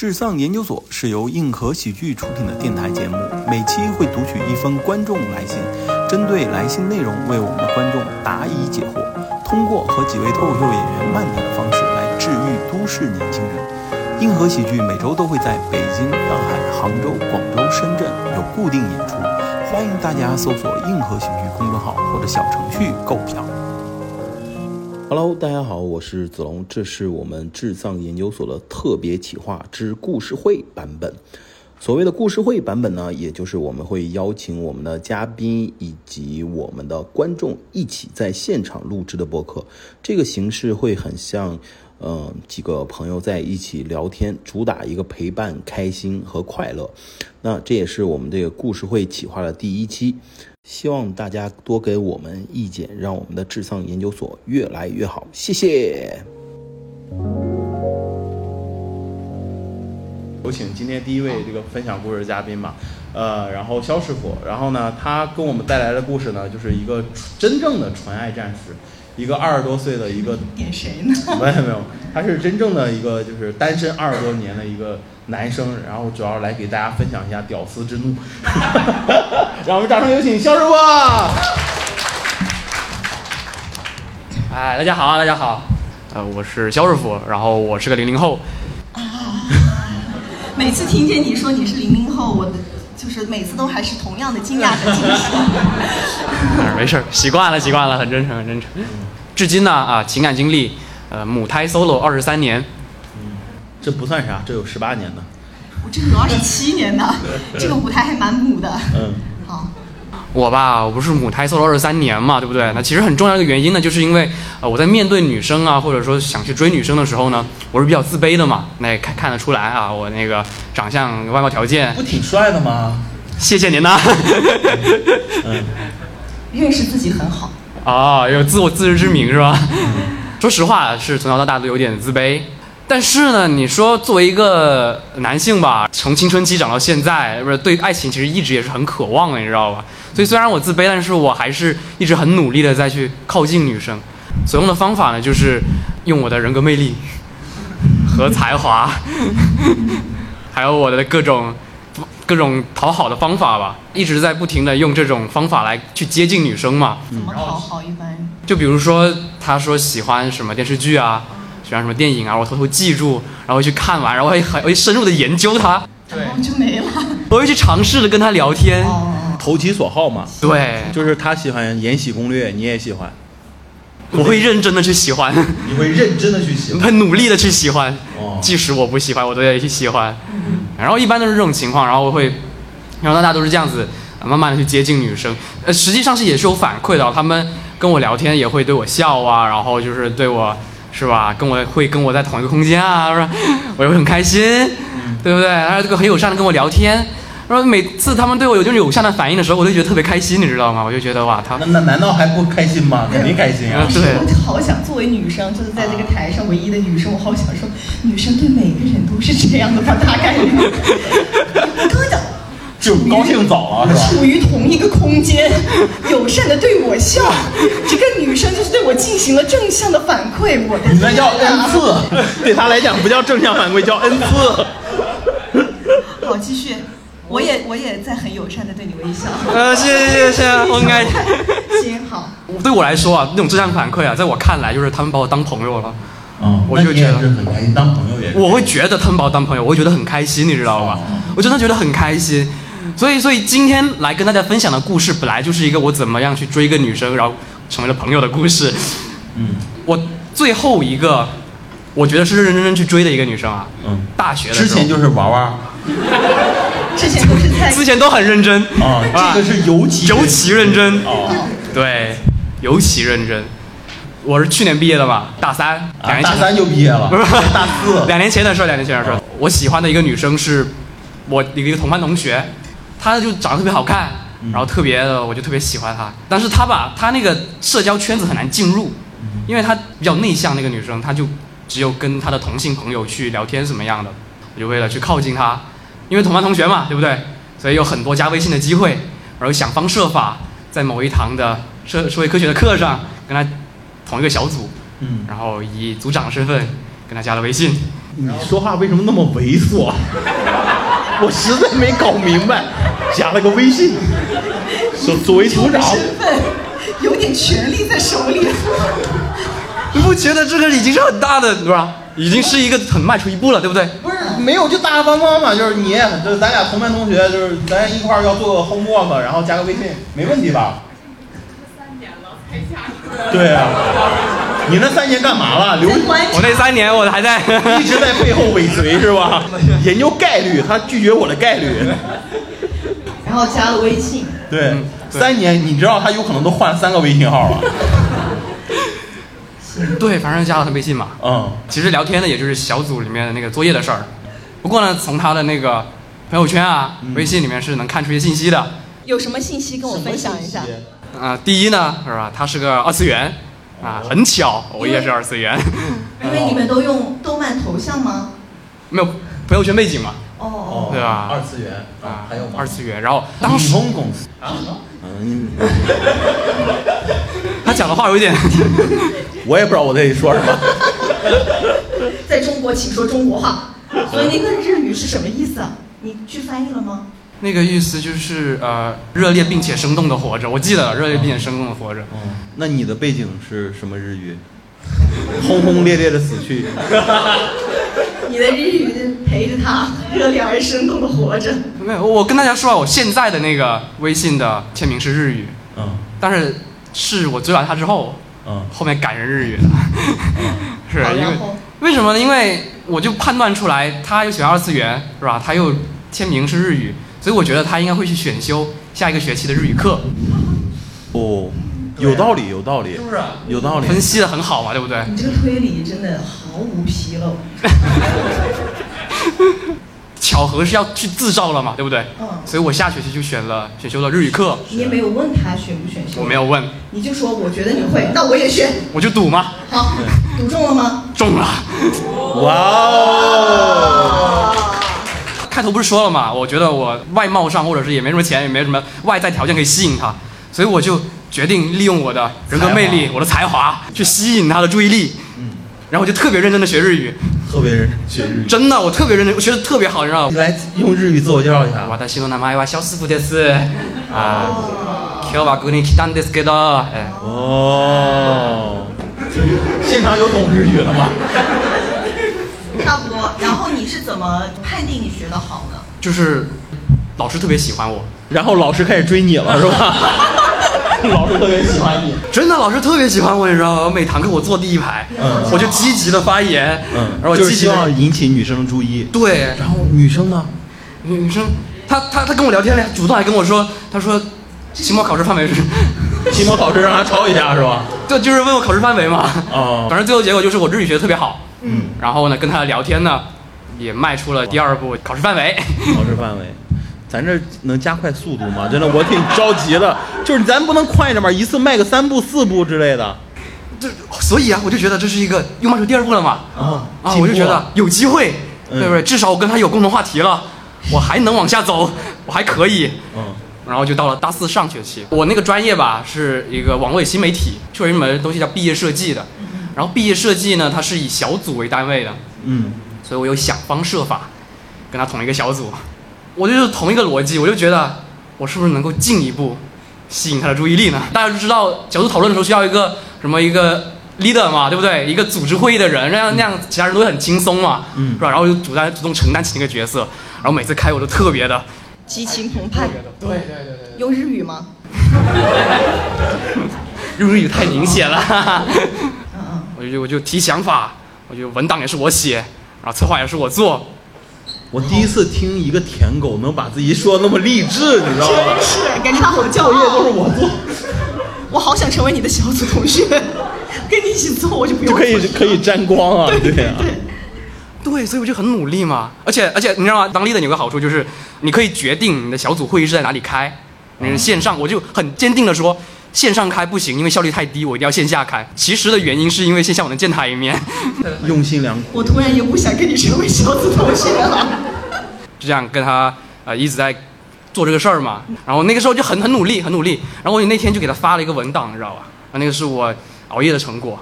智丧研究所是由硬核喜剧出品的电台节目，每期会读取一封观众来信，针对来信内容为我们的观众答疑解惑，通过和几位脱口秀演员漫谈的方式来治愈都市年轻人。硬核喜剧每周都会在北京、上海、杭州、广州、深圳有固定演出，欢迎大家搜索“硬核喜剧”公众号或者小程序购票。Hello，大家好，我是子龙，这是我们智藏研究所的特别企划之故事会版本。所谓的故事会版本呢，也就是我们会邀请我们的嘉宾以及我们的观众一起在现场录制的播客。这个形式会很像，嗯、几个朋友在一起聊天，主打一个陪伴、开心和快乐。那这也是我们这个故事会企划的第一期。希望大家多给我们意见，让我们的智丧研究所越来越好。谢谢。有请今天第一位这个分享故事的嘉宾吧，呃，然后肖师傅，然后呢，他跟我们带来的故事呢，就是一个真正的纯爱战士，一个二十多岁的一个点谁呢？没有没有，他是真正的一个就是单身二十多年的一个男生，然后主要来给大家分享一下屌丝之怒。让我们掌声有请肖师傅。哎，大家好，大家好，呃，我是肖师傅，然后我是个零零后，啊 每次听见你说你是零零后，我的就是每次都还是同样的惊讶和惊喜。嗯 没事儿，习惯了，习惯了，很真诚，很真诚。至今呢，啊，情感经历，呃，母胎 solo 二十三年，这不算啥，这有十八年的。我这个有二十七年呢，这个舞台还蛮母的。嗯，好，我吧，我不是母胎 solo 二十三年嘛，对不对？那其实很重要的一个原因呢，就是因为呃，我在面对女生啊，或者说想去追女生的时候呢，我是比较自卑的嘛。那也看看得出来啊，我那个长相、外貌条件，不挺帅的吗？谢谢您呐。嗯，认识自己很好。啊，有自我自知之明是吧？说实话，是从小到大都有点自卑。但是呢，你说作为一个男性吧，从青春期长到现在，不是对爱情其实一直也是很渴望的，你知道吧？所以虽然我自卑，但是我还是一直很努力的在去靠近女生。所用的方法呢，就是用我的人格魅力 和才华，还有我的各种各种讨好的方法吧，一直在不停的用这种方法来去接近女生嘛。怎么讨好一般？就比如说，他说喜欢什么电视剧啊，喜欢什么电影啊，我偷偷记住，然后去看完，然后我会很我会深入的研究它，对就没了。我会去尝试的跟他聊天。哦，投其所好嘛。对，就是他喜欢《延禧攻略》，你也喜欢，我会认真的去喜欢，你会认真的去喜欢。很努力的去喜欢，哦即使我不喜欢，我都要去喜欢。然后一般都是这种情况，然后我会，然后大家都是这样子，呃慢慢的去接近女生。呃，实际上是也是有反馈的，他们跟我聊天也会对我笑啊，然后就是对我，是吧？跟我会跟我在同一个空间啊，是吧？我就会很开心，对不对？然后这个很友善的跟我聊天。然后每次他们对我有这种友善的反应的时候，我就觉得特别开心，你知道吗？我就觉得哇，他那那难道还不开心吗？肯定开心啊嗯！对我就好想作为女生，就是在这个台上唯一的女生，我好想说，女生对每个人都是这样的吧，大概率。就高兴早了是吧？处于同一个空间，友善的对我笑，这个女生就是对我进行了正向的反馈，我的你那叫恩赐，对她来讲不叫正向反馈，叫恩赐。好，继续，我也我也在很友善的对你微笑。呃，谢谢谢谢，我应该。行好，对我来说啊，那种正向反馈啊，在我看来就是他们把我当朋友了。嗯，我就觉得很开心，当朋友也。我会觉得他们把我当朋友，我会觉得很开心，你知道吧？我真的觉得很开心。所以，所以今天来跟大家分享的故事，本来就是一个我怎么样去追一个女生，然后成为了朋友的故事。嗯我最后一个，我觉得是认认真真去追的一个女生啊。嗯，大学的之前就是玩玩之前都是在之前都很认真啊，这个是尤其尤其认真。哦对，尤其认真。我是去年毕业的嘛，大三，两啊，年前大三就毕业了，不 是大四。两年前的事儿，两年前的事儿。我喜欢的一个女生是我一个一个同班同学，她就长得特别好看，然后特别的我就特别喜欢她。但是她吧，她那个社交圈子很难进入，因为她比较内向，那个女生她就只有跟她的同性朋友去聊天什么样的。我就为了去靠近她，因为同班同学嘛，对不对？所以有很多加微信的机会，然后想方设法在某一堂的社社会科学的课上跟她同一个小组，嗯然后以组长的身份跟她加了微信。你说话为什么那么猥琐？我实在没搞明白。加了个微信，说作为组长，身份有点权力在手里。你不觉得这个已经是很大的，对吧？已经是一个很迈出一步了，对不对？不是没有就大大方方嘛，就是你，就是咱俩同班同学，就是咱一块儿要做个 homework，然后加个微信，没问题吧？三年了才加对啊，你那三年干嘛了？留我那三年我还在 一直在背后尾随是吧？研究概率，他拒绝我的概率。然后加了微信。对，三年，你知道他有可能都换三个微信号了。对，反正加了他微信嘛。嗯。其实聊天呢，也就是小组里面的那个作业的事儿。不过呢，从他的那个朋友圈啊、微信里面是能看出一些信息的。有什么信息跟我分享一下？啊，第一呢，是吧？他是个二次元，啊，很巧，我也是二次元。因为你们都用动漫头像吗？没有朋友圈背景嘛。哦哦。对吧？二次元啊，还有吗？二次元，然后当时公司啊，嗯。他讲的话有一点，我也不知道我在说什么。在中国，请说中国话。所以那个日语是什么意思啊？你去翻译了吗？那个意思就是呃，热烈并且生动的活着。我记得热烈并且生动的活着。嗯。那你的背景是什么日语？轰轰烈烈的死去。你的日语陪着他，热烈而生动的活着。没有，我跟大家说啊，我现在的那个微信的签名是日语。嗯。但是。是我追完他之后，嗯，后面改成日语的，是因为为什么呢？因为我就判断出来他又喜欢二次元，是吧？他又签名是日语，所以我觉得他应该会去选修下一个学期的日语课。哦，有道理，有道理，是不是？有道理，分析的很好嘛，对不对？你这个推理真的毫无纰漏。巧合是要去自造了嘛，对不对？嗯。所以我下学期就选了选修了日语课。你也没有问他选不选修？我没有问。你就说我觉得你会，那我也选。我就赌嘛。好，赌中了吗？中了。哇哦！开头不是说了嘛，我觉得我外貌上或者是也没什么钱，也没什么外在条件可以吸引他，所以我就决定利用我的人格魅力、我的才华去吸引他的注意力。嗯。然后我就特别认真的学日语。特别认真学日语，真的，我特别认真，我学的特别好，你知道吗？来用日语自我介绍一下。我的西罗那玛伊小师傅的是啊，今日はここに来たんですけど。哦，现场有懂日语的吗？ 差不多。然后你是怎么判定你学的好呢？就是老师特别喜欢我，然后老师开始追你了，是吧？老师特别喜欢你，真的，老师特别喜欢我，你知道吗？每堂课我坐第一排，嗯，我就积极的发言，嗯，然后就是希望引起女生的注意。对，然后女生呢？女女生，她她她跟我聊天了，主动还跟我说，她说期末考试范围是，期末考试让她抄一下是吧？对，就是问我考试范围嘛。哦，反正最后结果就是我日语学的特别好，嗯，然后呢跟他聊天呢，也迈出了第二步考试范围。考试范围。咱这能加快速度吗？真的，我挺着急的。就是咱不能快点吗？一次迈个三步四步之类的。这，所以啊，我就觉得这是一个又迈出第二步了嘛。啊啊！我就觉得有机会，对不对？至少我跟他有共同话题了，我还能往下走，我还可以。嗯。然后就到了大四上学期，我那个专业吧是一个网络新媒体，就有一门东西叫毕业设计的。然后毕业设计呢，它是以小组为单位的。嗯。所以我有想方设法跟他同一个小组。我就是同一个逻辑，我就觉得我是不是能够进一步吸引他的注意力呢？大家都知道小组讨论的时候需要一个什么一个 leader 嘛，对不对？一个组织会议的人，那样那样其他人都会很轻松嘛，嗯，是吧？然后就主担主动承担起那个角色，然后每次开我都特别的激情澎湃。对对对对。用日语吗？用日语太明显了。嗯嗯。我就我就提想法，我就文档也是我写，然后策划也是我做。我第一次听一个舔狗能把自己说的那么励志，你知道吗？真是，感觉他好骄傲。作业都是我做，我好想成为你的小组同学，跟你一起做，我就不用。就可以可以沾光啊，对啊，对，所以我就很努力嘛。而且而且，你知道吗？当 leader 有个好处就是，你可以决定你的小组会议是在哪里开，你是线上，我就很坚定的说。线上开不行，因为效率太低，我一定要线下开。其实的原因是因为线下我能见他一面，用心良苦。我突然也不想跟你成为小组同学了。就这样跟他呃一直在做这个事儿嘛，然后那个时候就很很努力，很努力。然后我那天就给他发了一个文档，你知道吧？啊，那个是我熬夜的成果。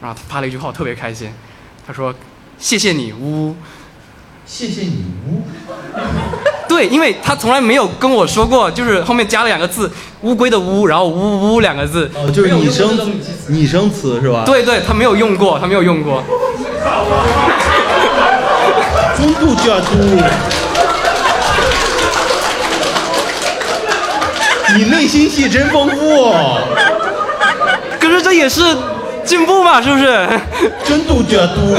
然后他发了一句话，我特别开心。他说：“谢谢你呜。谢谢你呜。对，因为他从来没有跟我说过，就是后面加了两个字“乌龟”的“乌”，然后“呜呜”两个字。哦，就是拟声拟声词是吧？对对，他没有用过，他没有用过。真度假嘟。你内心戏真丰富。可是这也是进步嘛，是不是？真度假嘟。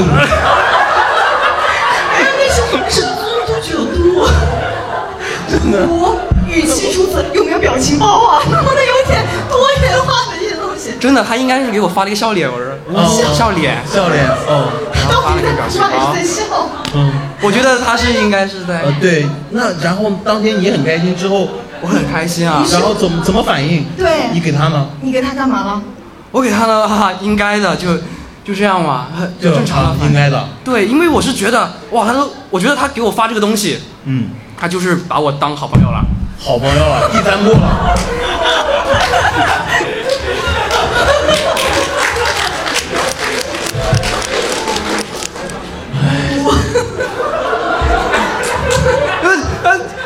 我语气如此，有没有表情包啊？能不能有点多元化的一些东西？真的，他应该是给我发了一个笑脸，我说、哦笑脸，笑脸哦。然后发了一个表情包是。在笑。嗯。我觉得他是应该是在，呃，对，那然后当天你很开心之后，我很开心啊。然后怎么怎么反应？对你给他呢？你给他干嘛了？我给他了哈、应该的，就就这样嘛，很就正常应。应该的。对，因为我是觉得，哇，他都，我觉得他给我发这个东西，嗯，他就是把我当好朋友了。好朋友了，第三步了。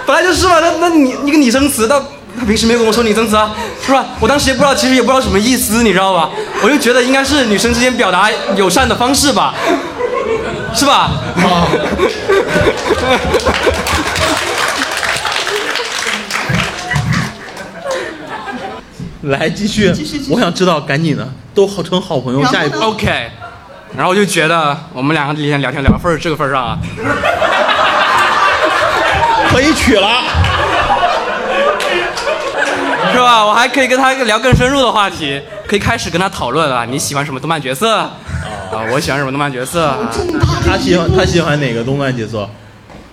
本来就是嘛，那那你一个拟声词，他他平时没有跟我说拟声词啊，是吧？我当时也不知道，其实也不知道什么意思，你知道吧？我就觉得应该是女生之间表达友善的方式吧，是吧？啊。来继续继续继续我想知道，赶紧的，都好成好朋友，下一步 OK，然后我就觉得我们两个今天聊天聊到份儿这个份儿上啊，可以娶了。是吧？我还可以跟他聊更深入的话题，可以开始跟他讨论啊，你喜欢什么动漫角色？啊，我喜欢什么动漫角色？他喜欢他喜欢哪个动漫角色？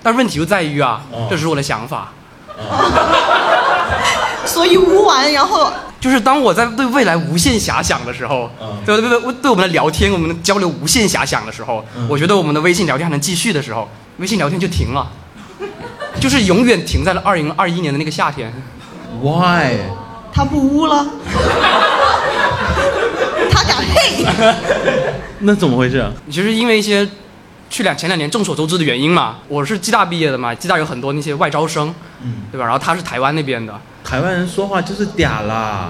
但问题就在于啊哦，这是我的想法，所以污完，然后就是当我在对未来无限遐想的时候，嗯对对对，对我们的聊天、我们的交流无限遐想的时候，嗯我觉得我们的微信聊天还能继续的时候，微信聊天就停了，就是永远停在了二零二一年的那个夏天。Why？他不污了，他敢嘿，那怎么回事？啊其实因为一些去两前两年众所周知的原因嘛，我是暨大毕业的嘛，暨大有很多那些外招生，嗯，对吧？然后他是台湾那边的，台湾人说话就是嗲啦。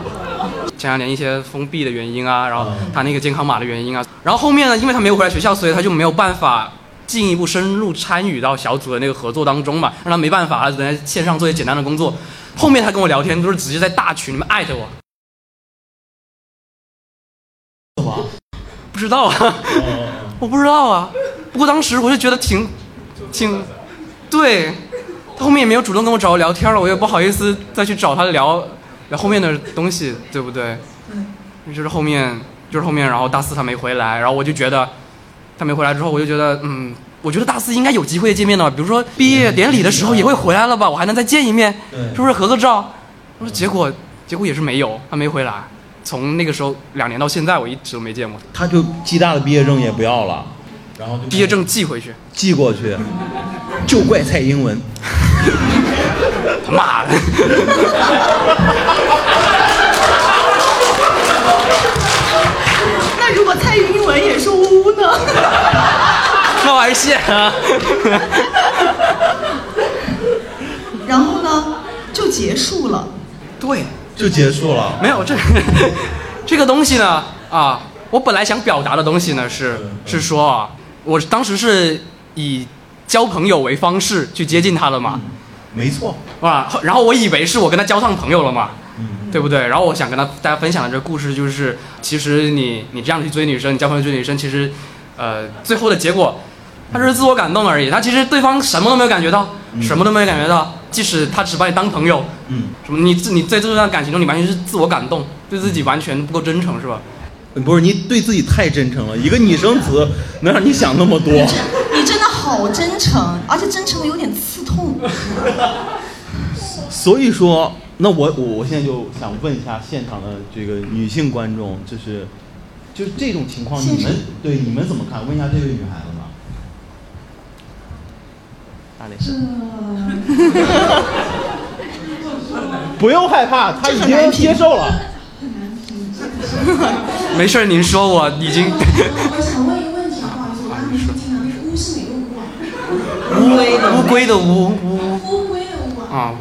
前两年一些封闭的原因啊，然后嗯他那个健康码的原因啊，然后后面呢，因为他没有回来学校，所以他就没有办法进一步深入参与到小组的那个合作当中嘛，让他没办法，他只能在线上做一些简单的工作。后面他跟我聊天都是直接在大群里面艾特我，不知道啊，哦我不知道啊。不过当时我就觉得挺，挺，对，他后面也没有主动跟我找我聊天了，我也不好意思再去找他聊聊后面的东西，对不对？就是后面，就是后面，然后大四他没回来，然后我就觉得，他没回来之后，我就觉得，嗯，我觉得大四应该有机会见面的吧，比如说毕业典礼的时候也会回来了吧，我还能再见一面，是不是合个照？我说结果，结果也是没有，他没回来。从那个时候两年到现在，我一直都没见过他。他就暨大的毕业证也不要了，然后就毕业证寄回去，寄过去，就怪蔡英文。他妈的！那如果蔡英文也说污呢？那我还是谢啊。然后呢，就结束了。对，就结束了。没有这这个东西呢啊，我本来想表达的东西呢是是说啊，我当时是以交朋友为方式去接近他的嘛，没错。啊，然后我以为是我跟他交上朋友了嘛，嗯对不对？然后我想跟他大家分享的这个故事就是，其实你你这样去追女生，你交朋友追女生，其实，呃，最后的结果，他只是自我感动而已。他其实对方什么都没有感觉到，什么都没有感觉到，即使他只把你当朋友，嗯，什么你自你在这段感情中，你完全是自我感动，对自己完全不够真诚，是吧？不是你对自己太真诚了，一个拟声词能让你想那么多。你真的好真诚，而且真诚的有点刺痛。所以说，那我我我现在就想问一下现场的这个女性观众，就是就是这种情况，你们对你们怎么看？问一下这位女孩子吧。大力不用害怕，他已经接受了。没事，您说，我已经我想问一个问题，不好意思，我刚才是听到那个污乌龟的乌龟的乌乌乌龟的乌啊，啊，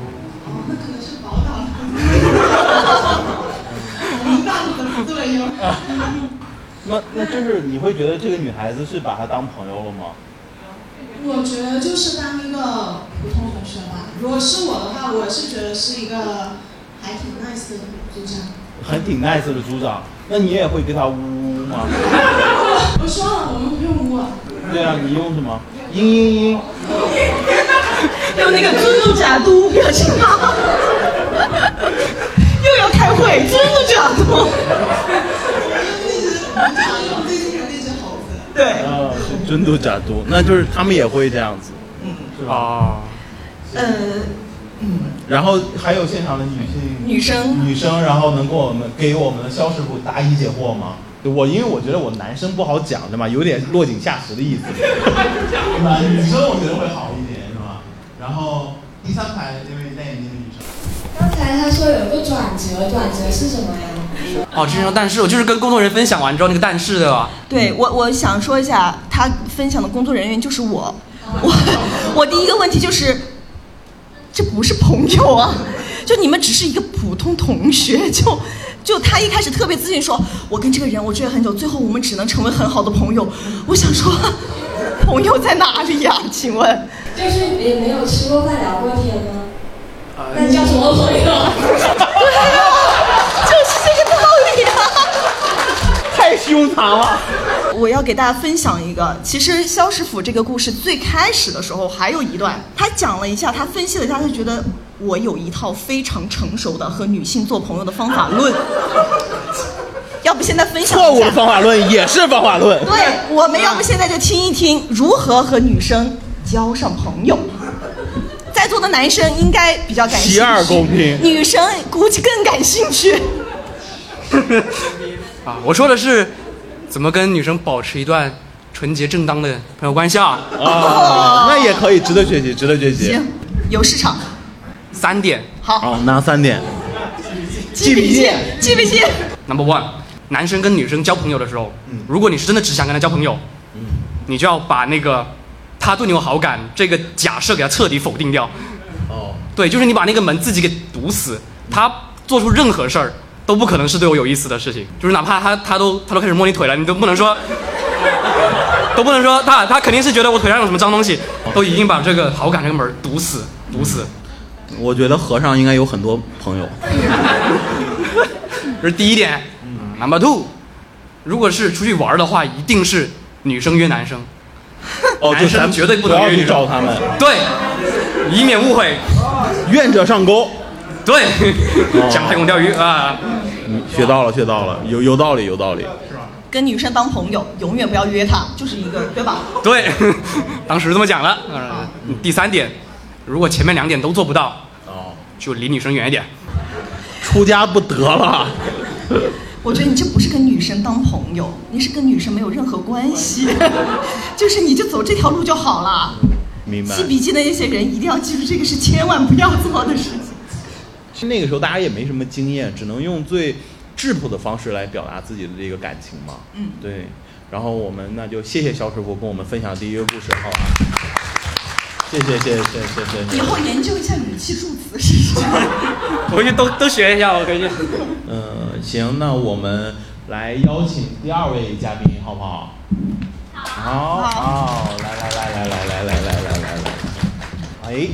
哦，那可能是宝岛的。我们大陆的对哟。那那就是你会觉得这个女孩子是把他当朋友了吗？我觉得就是当一个普通同学吧。如果是我的话，我是觉得是一个还挺 nice 的组长。还挺 nice 的组长，那你也会跟他呜呜吗？我说了，我们不用污啊。对啊，你用什么？嘤嘤嘤。用那个尊嘟假嘟表情包，又要开会，尊嘟假嘟。真嘟假嘟，那就是他们也会这样子，嗯是吧？啊，呃，然后还有现场的女性女生女生，然后能给我们给我们的肖师傅答疑解惑吗？我因为我觉得我男生不好讲，对吧？有点落井下石的意思，对吧？女生我觉得会好一点，是吧？然后第三排那位戴眼镜的女生，刚才他说有个转折，转折是什么呀？哦，之前说但是我就是跟工作人员分享完之后那个但是对吧？对我我想说一下，他分享的工作人员就是我，我我第一个问题就是，这不是朋友啊，就你们只是一个普通同学，就就他一开始特别自信说，我跟这个人我追了很久，最后我们只能成为很好的朋友，我想说，朋友在哪里呀？请问？就是也没有吃过饭聊过天吗？那叫什么朋友？就 是 这个道理啊！太凶残了。我要给大家分享一个，其实肖师傅这个故事最开始的时候还有一段，他讲了一下，他分析了一下，他觉得我有一套非常成熟的和女性做朋友的方法论。要不现在分享一下错误的？方法论也是方法论。对，我们要不现在就听一听如何和女生交上朋友。在座的男生应该比较感兴趣，女生估计更感兴趣。啊，我说的是怎么跟女生保持一段纯洁正当的朋友关系啊。啊，那也可以，值得学习，值得学习。行，有市场。三点好，好，哪三点？记笔记，记笔记。，Number one，男生跟女生交朋友的时候，如果你是真的只想跟他交朋友，你就要把那个他对你有好感这个假设给他彻底否定掉。哦，对，就是你把那个门自己给堵死，他做出任何事儿都不可能是对我有意思的事情，就是哪怕他他都他都开始摸你腿了，你都不能说，都不能说他他肯定是觉得我腿上有什么脏东西，都已经把这个好感这个门堵死堵死，我觉得和尚应该有很多朋友。这是第一点。Number two，如果是出去玩的话，一定是女生约男生，哦，男生就咱绝对不能约女生找他们，对，以免误会。愿者上钩。对，讲太空钓鱼啊，嗯学到了，学到了，有有道理，有道理。跟女生当朋友，永远不要约她，就是一个，对吧？对，当时这么讲的。呃第三点，如果前面两点都做不到，哦，就离女生远一点。出家不得了。我觉得你这不是跟女生当朋友，你是跟女生没有任何关系，就是你就走这条路就好了。明白记。笔记的那些人一定要记住，这个是千万不要做的事情。那个时候大家也没什么经验，只能用最质朴的方式来表达自己的这个感情嘛。嗯对。然后我们那就谢谢肖师傅跟我们分享第一个故事，好吧？谢谢谢谢谢谢谢谢。以后研究一下语气助词是什么。回去都都学一下，我回去。嗯，行，那我们来邀请第二位嘉宾，好不好？好，好，来来来来来来来来来来来，哎，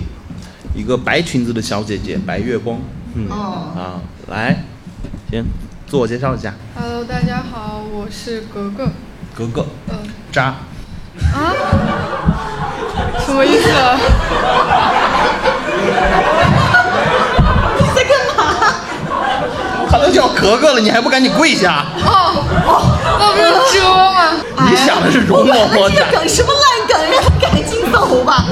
一个白裙子的小姐姐，白月光，嗯，哦啊，来，行自我介绍一下，Hello，大家好，我是格格。格格，嗯渣，啊，什么意思啊？你 在干嘛？他都叫格格了，你还不赶紧跪下？哦哦，那不是遮吗？你想的是容嬷嬷这个梗什么烂梗，让他赶紧走吧。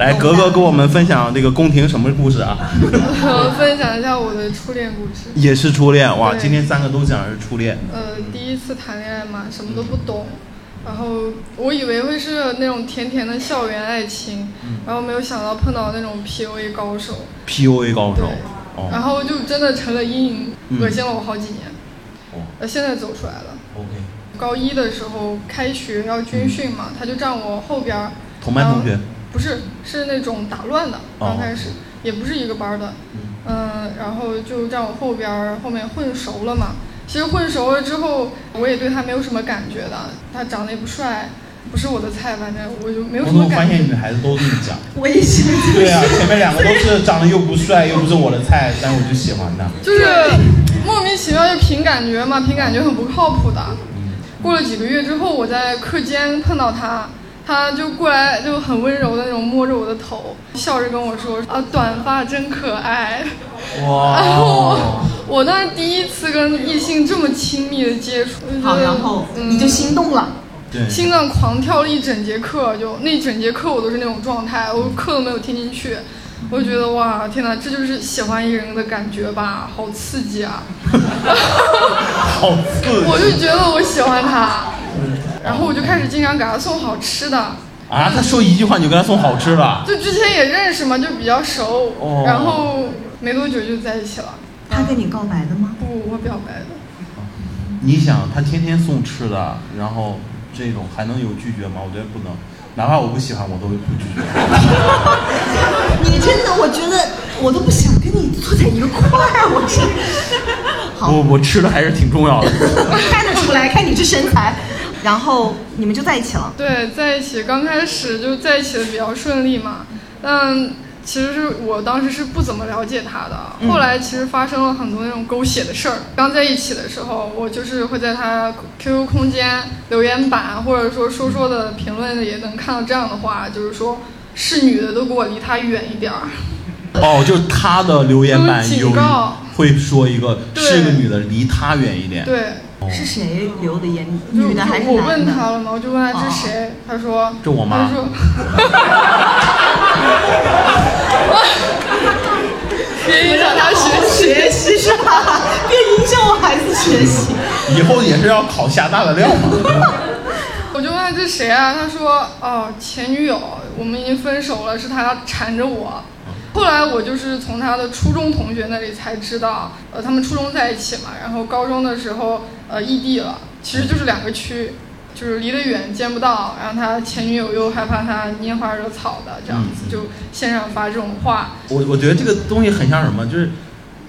来，格格跟我们分享这个宫廷什么故事啊？我分享一下我的初恋故事。也是初恋，哇，今天三个都讲的是初恋，呃，第一次谈恋爱嘛，什么都不懂，然后我以为会是那种甜甜的校园爱情，然后没有想到碰到那种 PUA 高手，PUA 高手对，，然哦后就真的成了阴影，嗯恶心了我好几年。哦呃，现在走出来了。，OK，高一的时候开学要军训嘛，他就站我后边儿，同班同学，不是，是那种打乱的，哦刚开始、也不是一个班儿的，嗯、然后就站我后边儿，后面混熟了嘛。其实混熟了之后，我也对他没有什么感觉的，他长得也不帅，不是我的菜，反正我就没有什么感觉我发现女。孩子都这么讲？我也喜欢这个。对啊，前面两个都是长得又不帅又不是我的菜，但是我就喜欢他。就是莫名其妙就凭感觉嘛，凭感觉很不靠谱的。过了几个月之后，我在课间碰到他，他就过来就很温柔的那种摸着我的头，笑着跟我说：“啊，短发真可爱。”然后哇，我当时第一次跟异性这么亲密的接触，就觉好，得然后嗯你就心动了。对，心脏狂跳了一整节课，就那一整节课我都是那种状态，我课都没有听进去。我就觉得哇，天哪，这就是喜欢一个人的感觉吧，好刺激啊！好刺激 我就觉得我喜欢他，然后我就开始经常给他送好吃的。啊！他说一句话你就给他送好吃的，就之前也认识嘛，就比较熟，哦然后没多久就在一起了。他跟你告白的吗？不，我表白的。你想他天天送吃的，然后这种还能有拒绝吗？我觉得不能，哪怕我不喜欢我都不拒绝。你真的，我觉得我都不想跟你坐在一个块儿，我是。好，我我吃的还是挺重要的。看得出来，看你这身材，然后你们就在一起了。对，在一起刚开始就在一起的比较顺利嘛，但其实是我当时是不怎么了解他的，后来其实发生了很多那种狗血的事儿。刚在一起的时候，我就是会在他 QQ 空间留言板或者说说说的评论里也能看到这样的话，就是说是女的都给我离他远一点儿。哦，就是他的留言板有有警告会说一个对是个女的，离他远一点。对，是谁留的言？女的还是我男的？问他了吗，我就问他这是谁，他说这我妈他说 别影响他学习。学习是吧？别影响我孩子学习。以后也是要考厦大的料嘛。我就问他这谁啊？他说哦前女友，我们已经分手了，是他缠着我。后来我就是从他的初中同学那里才知道，呃，他们初中在一起嘛，然后高中的时候呃异地了，其实就是两个区，就是离得远见不到。然后他前女友又害怕他拈花惹草的，这样子就线上发这种话。我我觉得这个东西很像什么，就是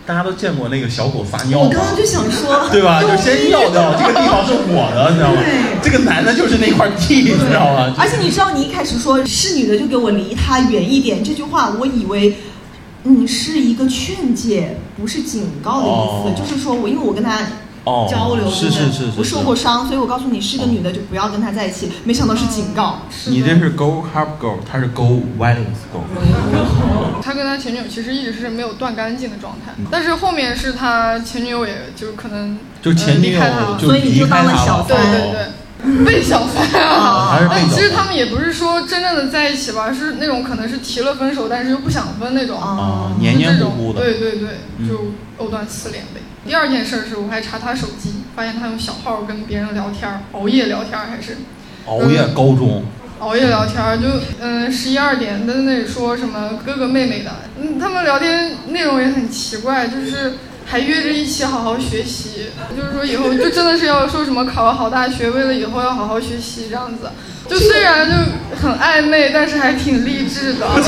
大家都见过那个小狗撒尿吗我刚？刚就想说，对吧？就先尿尿，这个地方是我的，你知道吗？这个男的就是那块地，你知道吗？而且你知道，你一开始说是女的就给我离他远一点这句话，我以为。嗯，是一个劝诫，不是警告的意思。哦就是说我，因为我跟他哦交流，是是是是我受过伤，所以我告诉你是个女的就不要跟他在一起。没想到是警告。你这是 go hard girl，他是 go violence girl。他跟他前女友其实一直是没有断干净的状态，但是后面是他前女友也就可能就前女友呃离开他了就所以你就离开当了他了，小三对对对，被小三哦啊。还是被但其实。他们也不是说真正的在一起吧，是那种可能是提了分手，但是又不想分那种。啊，哦黏黏糊糊的。对对对，嗯就藕断丝连呗。第二件事是我还查他手机，发现他用小号跟别人聊天儿，熬夜聊天儿还是熬夜高中，熬夜聊天儿，就嗯十一二点在那里说什么哥哥妹妹的，嗯，他们聊天内容也很奇怪，就是还约着一起好好学习，就是说以后就真的是要说什么考个好大学，为了以后要好好学习这样子。就虽然就很暧昧，但是还挺励志的。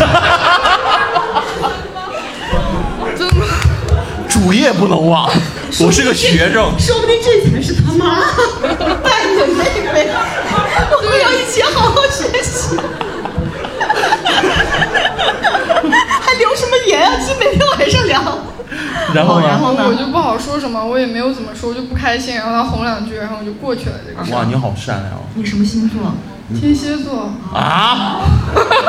真的。主业不能忘。我是个学生，说不定这才是他妈带你的妹妹，我们要一起好好学习。还留什么言啊？其实每天晚上聊。然后呢？然后呢我就不好说什么，我也没有怎么说，我就不开心，然后他哄两句，然后我就过去了这个。哇，你好善良你什么星座？天蝎座，啊！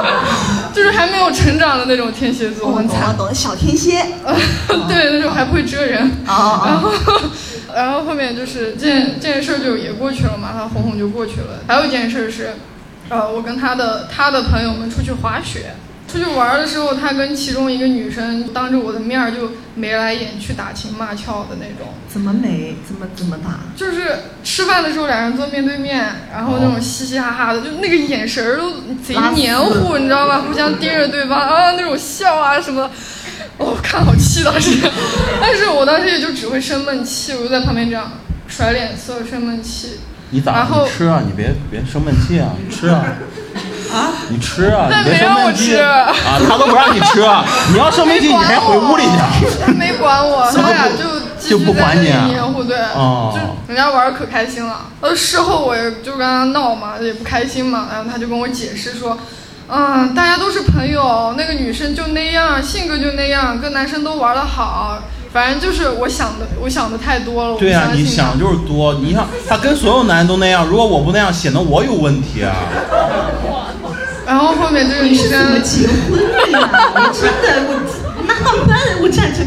就是还没有成长的那种天蝎座，我懂了很惨。懂了，小天蝎。对，那种还不会蛰人。哦哦然后，然后后面就是这件这件事儿就也过去了嘛，他哄哄就过去了。还有一件事是，呃，我跟他的他的朋友们出去滑雪，出去玩的时候，他跟其中一个女生当着我的面儿就眉来眼去、打情骂俏的那种。怎么眉？怎么怎么打？就是吃饭的时候两人坐面对面，然后那种嘻嘻哈哈的，就那个眼神儿都贼黏糊，你知道吧？互相盯着对方啊，那种笑啊什么的，哦，看好气当时。但是我当时也就只会生闷气，我就在旁边这样甩脸色、生闷气。你咋然后吃啊？你别别生闷气啊！你吃啊！啊，你吃啊，他你别没让我生闷气吃啊，他都不让你吃啊，你要生闷气，你还回屋里去。他没管我，他俩就继就续在那里不管你啊黏糊，对，哦就人家玩的可开心了。呃，事后我也就跟他闹嘛，也不开心嘛，然后他就跟我解释说。嗯，大家都是朋友，那个女生就那样，性格就那样，跟男生都玩的好，反正就是我想的，我想的太多了。对呀、你想就是多，你想他跟所有男人都那样，如果我不那样，显得我有问题啊。然后后面这个女生结婚了呀？我真的，我纳闷，我站着。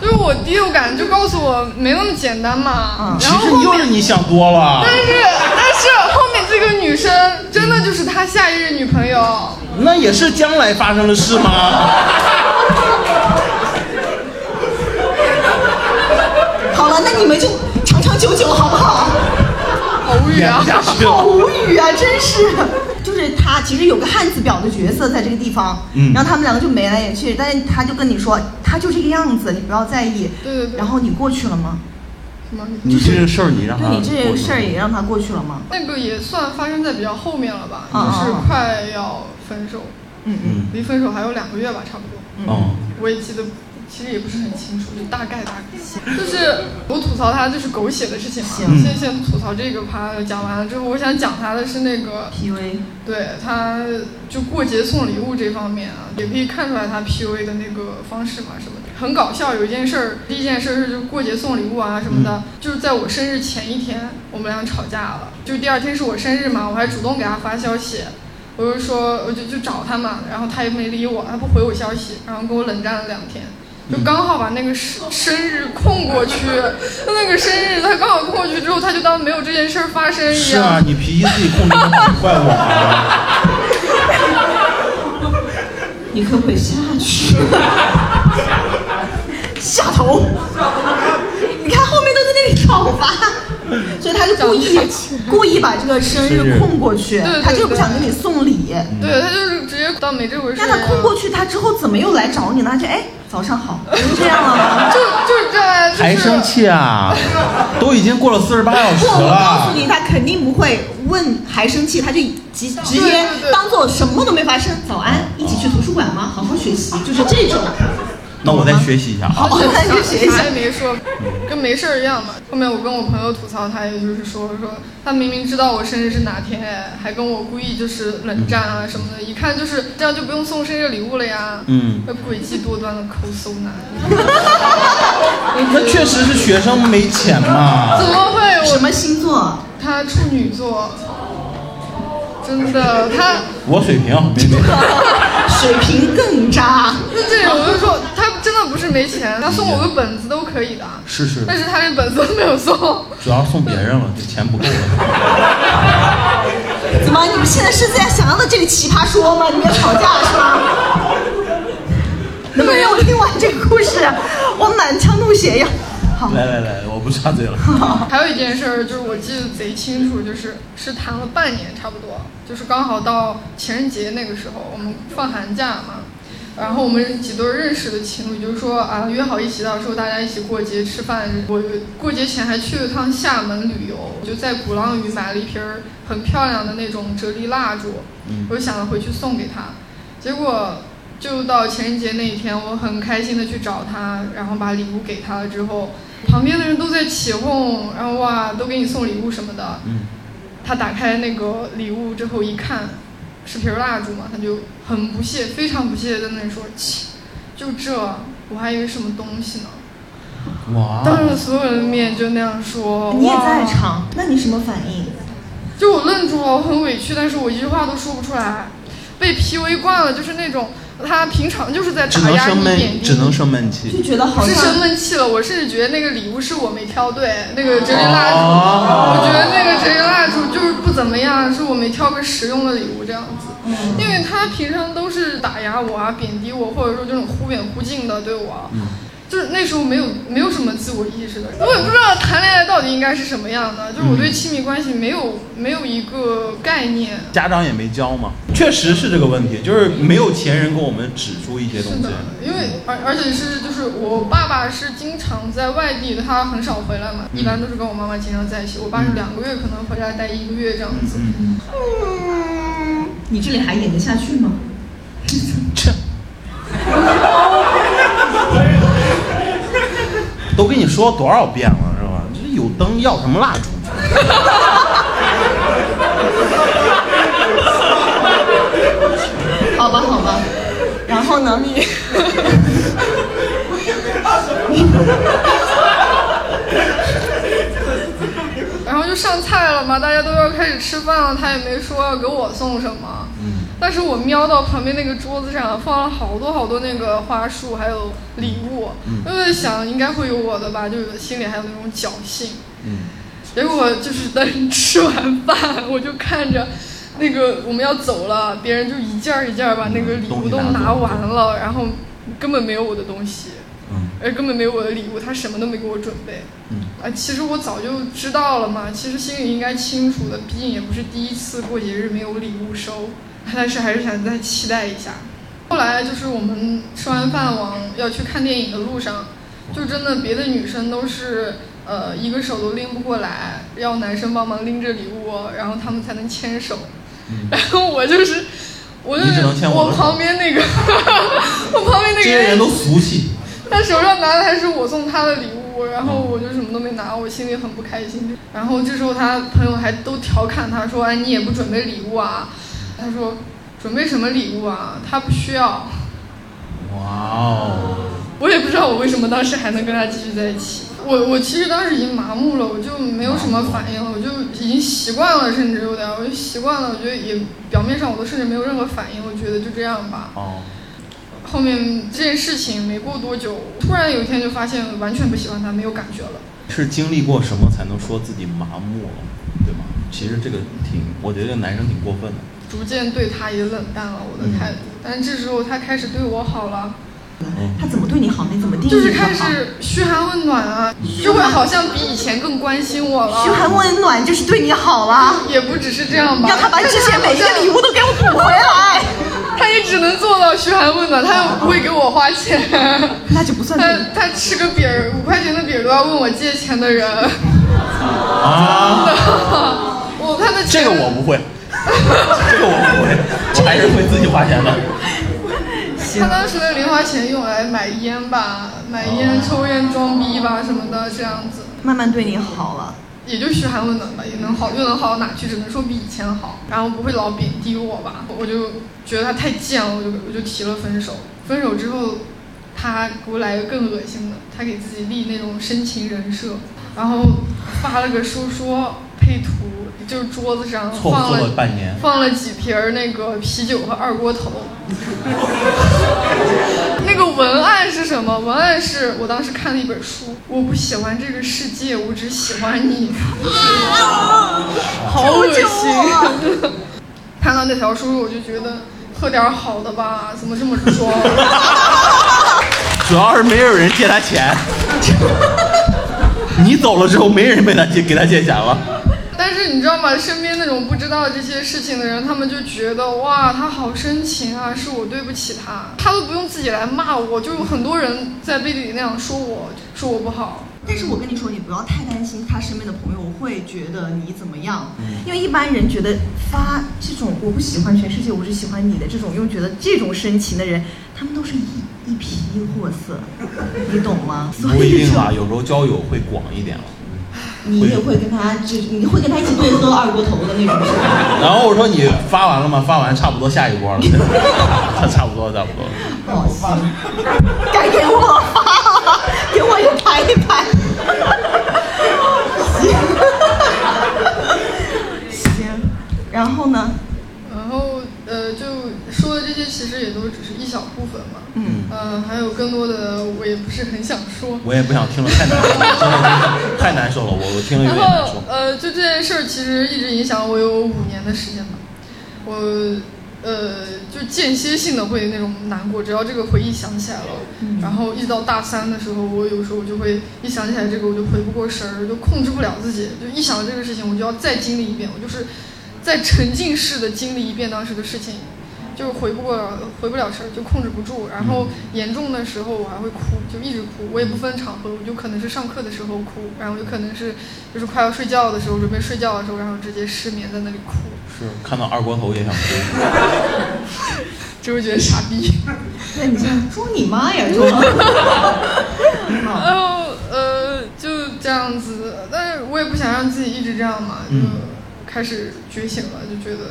就是我第六感就告诉我没那么简单嘛。然后后面实又是你想多了但。是但是后面这个女生真的就是他下一任女朋友，那也是将来发生的事吗？其实有个汉字表的角色在这个地方，嗯然后他们两个就眉来眼去，但是他就跟你说，他就这个样子，你不要在意。对对对然后你过去了吗？什么？你这个事儿你让他就你这个事儿也让他过去了吗？那个也算发生在比较后面了吧，嗯就是嗯快要分手，嗯嗯嗯离分手还有两个月吧，差不多。嗯哦，我也记得，其实也不是很清楚，就大概大概。就是我吐槽他就是狗血的事情嘛，行先先吐槽这个趴讲完了之后，我想讲他的是那个，，PUA，对他就过节送礼物这方面啊，也可以看出来他 PUA 的那个方式嘛什么的，很搞笑。有一件事儿，第一件事儿是就过节送礼物啊什么的，就是在我生日前一天，我们俩吵架了，就第二天是我生日嘛，我还主动给他发消息。我就说，我就就找他嘛，然后他也没理我，他不回我消息，然后跟我冷战了两天，就刚好把那个生生日空过去，那个生日他刚好空过去之后，他就当没有这件事儿发生一是啊样，，你脾气自己控制不好，怪我啊。你可不可以下去？下头。你看后面都在那里吵吧，所以他就故意故意把这个生日空过去对对，他就不想给你送礼。对他就是直接当没这回事那。他空过去，他之后怎么又来找你呢？他就哎，早上好，就这样了 吗？就就是这样，就是还生气啊？都已经过了四十八小时不，我告诉。你，他肯定不会问还生气，他就直直接当做什么都没发生。早安，一起去图书馆吗？好好学习，就是这种。那 我再学习一下。好，那你就学一下啥。也没说，跟没事儿一样嘛。后面我跟我朋友吐槽他，也就是说说他明明知道我生日是哪天，还跟我故意就是冷战啊什么的，一看就是这样就不用送生日礼物了呀。嗯，那诡计多端的抠搜男，那确实是学生没钱嘛。怎么会我什么星座？他处女座？真的，他我水平没没。水平更渣。那这种我就说他真的不是没钱，他送我个本子都可以的，是是，但是他连本子都没有送。主要送别人了，这钱不够了。怎么？你们现在是在想要在这里奇葩说吗？你们要吵架是吗？能不能让我听完这个故事？我满腔怒血呀！好，来来来，我不插嘴了。还有一件事儿，就是我记得贼清楚，就是是谈了半年差不多，就是刚好到情人节那个时候，我们放寒假嘛，然后我们几对认识的情侣就说啊，约好一起到时候大家一起过节吃饭。我过节前还去了趟厦门旅游，就在鼓浪屿买了一瓶儿很漂亮的那种啫喱蜡烛，我就想着回去送给他，结果。就到情人节那一天，我很开心的去找他，然后把礼物给他了之后，旁边的人都在起哄，然后哇，都给你送礼物什么的。嗯，他打开那个礼物之后一看，是瓶蜡烛嘛，他就很不屑，非常不屑的在那里说：“切，就这，我还以为什么东西呢。”哇，当着所有人的面就那样说。你也在场，那你什么反应？就我愣住了，我很委屈，但是我一句话都说不出来。被 PUA 惯了，就是那种他平常就是在只打压只能你。生闷气。就觉得好是生闷气了，我甚至觉得那个礼物是我没挑对，那个折叠蜡烛，哦我觉得那个折叠蜡烛就是不怎么样，是我没挑个实用的礼物这样子。因为他平常都是打压我啊、贬低我，或者说这种忽远忽近的对我，就是那时候没有没有什么自我意识的，我也不知道谈恋爱到底应该是什么样的，就是我对亲密关系没有没有一个概念。家长也没教嘛，确实是这个问题，就是没有前人给我们指出一些东西是的。，因为而而且是就是我爸爸是经常在外地的，他很少回来嘛，一般都是跟我妈妈经常在一起。我爸是两个月可能回来待一个月这样子。嗯，嗯，你这里还演得下去吗？这 都跟你说多少遍了是吧？这有灯要什么蜡烛？好吧，好吧。然后呢？你 然后就上菜了嘛，大家都要开始吃饭了，他也没说要给我送什么。嗯，但是我瞄到旁边那个桌子上放了好多好多那个花束，还有礼物，嗯。就在想应该会有我的吧，就心里还有那种侥幸。嗯，结果就是等吃完饭，我就看着那个我们要走了，别人就一件儿一件儿把那个礼物都拿完了，然后根本没有我的东西，嗯，而根本没有我的礼物，他什么都没给我准备。嗯，啊，其实我早就知道了嘛，其实心里应该清楚的，毕竟也不是第一次过节日没有礼物收，但是还是想再期待一下。后来就是我们吃完饭往要去看电影的路上，就真的别的女生都是呃一个手都拎不过来，要男生帮忙拎着礼物，然后他们才能牵手。嗯然后我就是，我就你只能牵我我旁边那个，我旁边那个这些人都俗气。他手上拿的还是我送他的礼物，然后我就什么都没拿，我心里很不开心。然后这时候他朋友还都调侃他说：“哎，你也不准备礼物啊？”他说：“准备什么礼物啊？他不需要。哇哦，”我也不知道我为什么当时还能跟他继续在一起。我我其实当时已经麻木了，我就没有什么反应了，我就已经习惯了，甚至有点，我就习惯了。我觉得也表面上我都甚至没有任何反应，我觉得就这样吧。哦，后面这件事情没过多久，突然有一天就发现完全不喜欢他，没有感觉了。是经历过什么才能说自己麻木了，对吗？其实这个挺，我觉得男生挺过分的。逐渐对他也冷淡了我的态度，但这时候他开始对我好了，他怎么对你好？你怎么定义就是开始嘘寒问暖啊，就会好像比以前更关心我了。嘘寒问暖就是对你好了，也不只是这样吧，让他把之前每一个礼物都给我补回来。他也只能做到嘘寒问暖，他又不会给我花钱，那就不算他。他吃个饼儿，五块钱的饼儿都要问我借钱的人。啊，我看的这个我不会，这个我不会，我还是会自己花钱的。他当时的零花钱用来买烟吧，买烟、抽烟、装逼吧什么的，这样子，慢慢对你好了，也就嘘寒问暖吧，也能好，又能好到哪去？只能说比以前好，然后不会老贬低我吧。我就觉得他太贱了，我就我就提了分手。分手之后，他给我来个更恶心的，他给自己立那种深情人设，然后发了个说说配图，就是桌子上放了了半年放了几瓶儿那个啤酒和二锅头。那个文案是什么？文案是我当时看了一本书，我不喜欢这个世界，我只喜欢你，好恶心。看到那条书，我就觉得喝点好的吧，怎么这么装？主要是没有人借他钱，你走了之后，没人被他借给他借钱了。但是你知道吗？身边那种不知道这些事情的人，他们就觉得哇，他好深情啊，是我对不起他，他都不用自己来骂我，就有很多人在背地里那样说我，说我不好。但是我跟你说，你不要太担心他身边的朋友会觉得你怎么样，因为一般人觉得发这种我不喜欢全世界，我只喜欢你的这种，又觉得这种深情的人，他们都是一一批货色，你懂吗？所不一定啦，有时候交友会广一点了。你也会跟他，就你会跟他一起对喝二锅头的那种，是吧？然后我说你发完了吗？发完差不多下一波了，差差不多差不多。好行，该给我发，给我也拍一拍。行，行，然后呢？其实也都只是一小部分嘛，嗯，呃，还有更多的我也不是很想说。我也不想听了，太难受了，真的太难受了，我我听了有然点难受。后呃，就这件事儿其实一直影响我有五年的时间吧。我呃就间歇性的会那种难过，只要这个回忆想起来了，嗯然后一直到大三的时候，我有时候我就会一想起来这个我就回不过神儿，就控制不了自己，就一想到这个事情我就要再经历一遍，我就是再沉浸式的经历一遍当时的事情，就回不过回不了神儿，就控制不住。然后严重的时候我还会哭，就一直哭。我也不分场合，我就可能是上课的时候哭，然后就可能是就是快要睡觉的时候，准备睡觉的时候，然后直接失眠在那里哭。是看到二锅头也想哭。就会觉得傻逼。那你这样说你妈呀，装。然后呃就这样子，但是我也不想让自己一直这样嘛，就开始觉醒了，就觉得，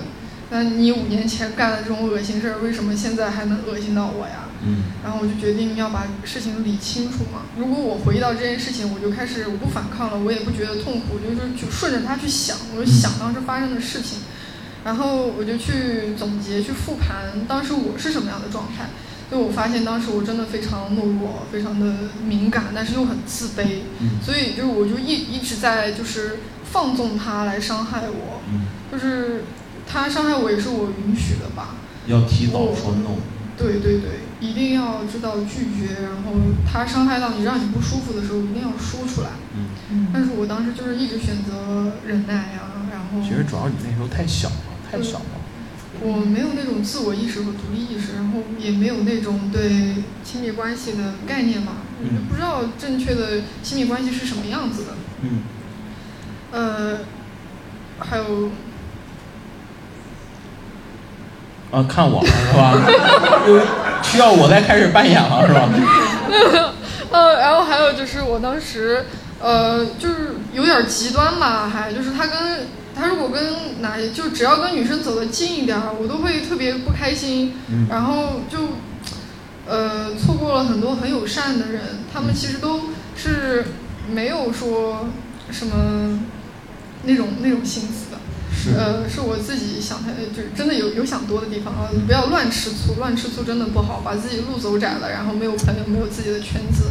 那你五年前干的这种恶心事儿，为什么现在还能恶心到我呀？嗯。然后我就决定要把事情理清楚嘛。如果我回忆到这件事情，我就开始我不反抗了，我也不觉得痛苦，就是就顺着它去想，我就想当时发生的事情。然后我就去总结、去复盘，当时我是什么样的状态？就我发现当时我真的非常懦弱，非常的敏感，但是又很自卑。所以就是我就一一直在就是放纵他来伤害我。就是他伤害我也是我允许的吧。要提早说 no。对对对，一定要知道拒绝。然后他伤害到你，让你不舒服的时候，一定要说出来。嗯。但是我当时就是一直选择忍耐呀，然后。其实主要你那时候太小了。太小了，我没有那种自我意识和独立意识，然后也没有那种对亲密关系的概念嘛，就，不知道正确的亲密关系是什么样子的。嗯。呃，还有。啊，看我了是吧？就 需要我再开始扮演了是吧？呃，然后还有就是我当时，呃，就是有点极端吧，还就是他跟。他如果跟哪就只要跟女生走得近一点儿，我都会特别不开心，然后就，呃，错过了很多很友善的人，他们其实都是没有说什么那种那种心思的，呃，是我自己想太，就是真的有有想多的地方啊，你不要乱吃醋，乱吃醋真的不好，把自己路走窄了，然后没有朋友，没有自己的圈子。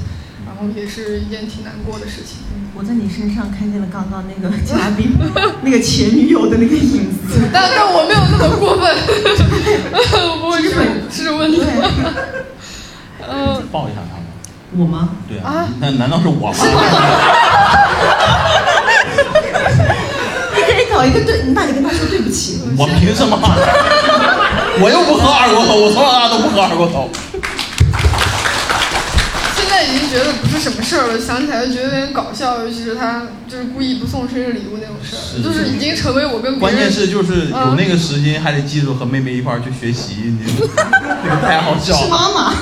然后也是一件挺难过的事情。我在你身上看见了刚刚那个 嘉宾那个前女友的那个影子，但但我没有那么过分，不会是是问题。嗯，抱一下他吗？我吗？对啊。那难道是我吗？你搞一个对，那你跟他说对不起。我凭什么？我又不喝二锅头，我从小到大都不喝二锅头。现在已经觉得不是什么事儿了，想起来就觉得有点搞笑，尤其是他就是故意不送生日礼物那种事儿，就是已经成为我跟关键是就是有那个时间还得记住和妹妹一块儿去学习，你这个太好笑了。是妈妈。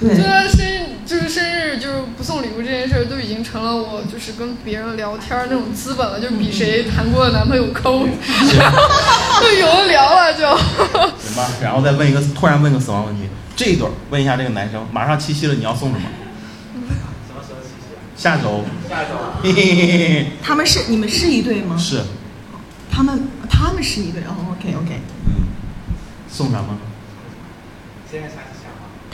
对。就是生就是生日就是不送礼物这件事儿，都已经成了我就是跟别人聊天那种资本了，就比谁谈过的男朋友抠，就有的聊了就。行吧，然后再问一个，突然问个死亡问题。这一对问一下这个男生，马上七夕了，你要送什么？什么时候七夕？下周。下周。他们是你们是一对吗？是。他们他们是一对哦，OK OK。嗯。送什么？现在？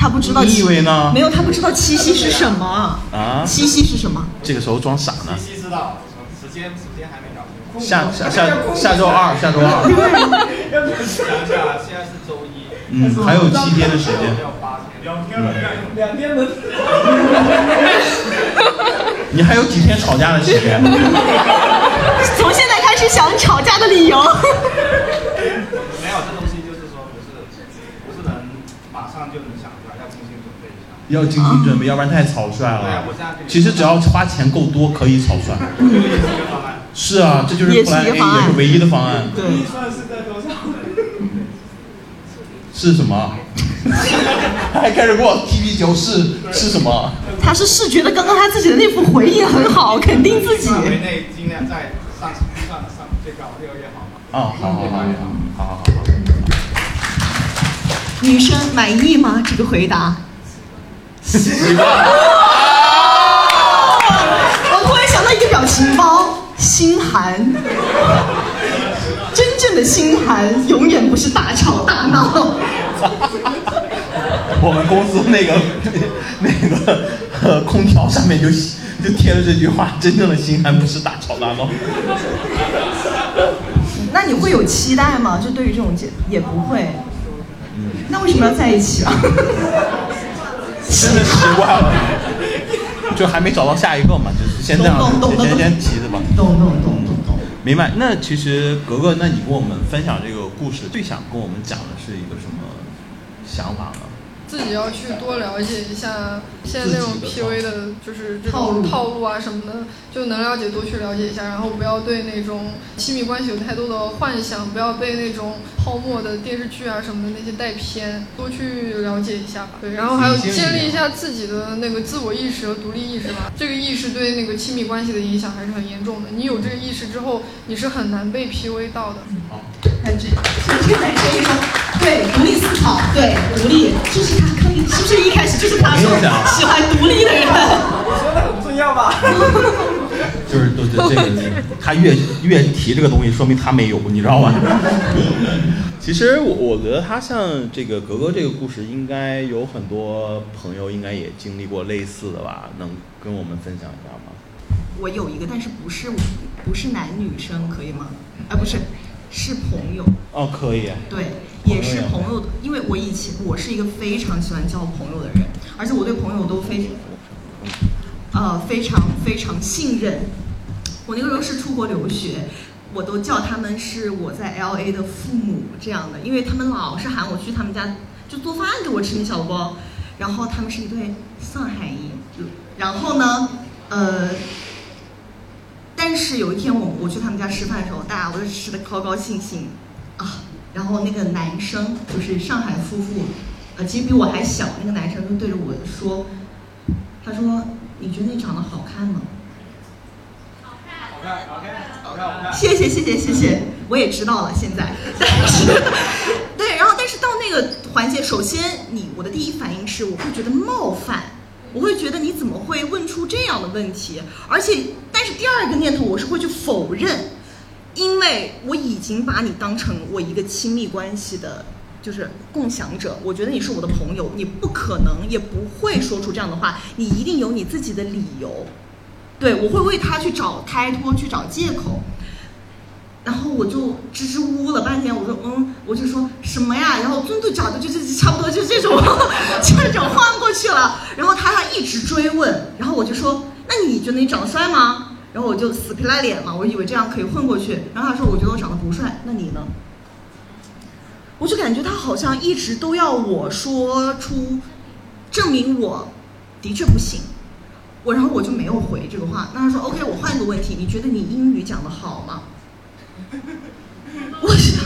他不知道。你以为呢？没有，他不知道七夕是什么。啊。七夕是什么？这个时候装傻呢。七夕知道，时间时间还没搞。下下下下周二，下周二。想想，现在是周一。嗯，还有七天的时间。两天了，两天能。你还有几天吵架的时间？从现在开始想吵架的理由。没有，这东西就是说，不是不是能马上就能想出来，要精心准备一下。要精心准备，要不然太草率了。其实只要花钱够多，可以草率。是啊，这就是后来 A 也是唯一的方案。对。预算是在多少？是什么？他还开始给我踢皮球，是是什么？他是是觉得刚刚他自己的那幅回忆很好，肯定自己。范围内尽量在上预算上最高越高越好嘛。啊，好好好，好好好。女生满意吗？这个回答？我突然想到一个表情包，心寒。真正的心寒，永远不是大吵大闹。我们公司那个 那个呃空调上面就就贴了这句话：真正的心寒不是大吵大闹。那你会有期待吗？就对于这种节也不会。嗯。那为什么要在一起啊？真的习惯了，就还没找到下一个嘛，就是先这样，先先提着吧。懂懂懂懂懂。明白。那其实格格，那你跟我们分享这个故事，最想跟我们讲的是一个什么想法呢？自己要去多了解一下现在那种自己的 PUA 的，就是这套路种套路啊什么的，就能了解多去了解一下，然后不要对那种亲密关系有太多的幻想，不要被那种泡沫的电视剧啊什么的那些带偏，多去了解一下吧。对，然后还有建立一下自己的那个自我意识和独立意识吧。这个意识对那个亲密关系的影响还是很严重的。你有这个意识之后，你是很难被 PUA 到的。感觉这个男生一说，对，独立思考，对，独立，就是他，是不是一开始就是他说喜欢独立的人？我说的很重要吧？就是就这这个，他越越提这个东西，说明他没有，你知道吗？其实我我觉得他像这个格格这个故事，应该有很多朋友应该也经历过类似的吧？能跟我们分享一下吗？我有一个，但是不是不是男女生，可以吗？啊，不是，是朋友。哦，可以。对，也是朋友，因为我以前我是一个非常喜欢交朋友的人，而且我对朋友都非呃非常非常信任。我那个时候是出国留学，我都叫他们是我在 L A 的父母这样的，因为他们老是喊我去他们家就做饭给我吃，你晓得不？然后他们是一对上海人，然后呢，呃。但是有一天我我去他们家吃饭的时候，大家我就吃的高高兴兴。然后那个男生就是上海夫妇，呃，其实比我还小。那个男生就对着我说：“他说你觉得你长得好看吗好看，好看，好看，好？”看。谢谢谢谢谢谢，我也知道了。现在，但是对，然后但是到那个环节，首先你我的第一反应是我会觉得冒犯。我会觉得你怎么会问出这样的问题？而且，但是第二个念头我是会去否认，因为我已经把你当成我一个亲密关系的，就是共享者。我觉得你是我的朋友，你不可能也不会说出这样的话，你一定有你自己的理由。对我会为他去找开脱，去找借口。然后我就支支吾吾了半天，我说嗯，我就说什么呀？然后尊嘟角度就就差不多就这种 这种换过去了。然后他他一直追问，然后我就说那你觉得你长得帅吗？然后我就死皮赖脸嘛，我以为这样可以混过去。然后他说我觉得我长得不帅，那你呢？我就感觉他好像一直都要我说出证明我的确不行。我然后我就没有回这个话。那他说 OK，我换一个问题，你觉得你英语讲得好吗？我想，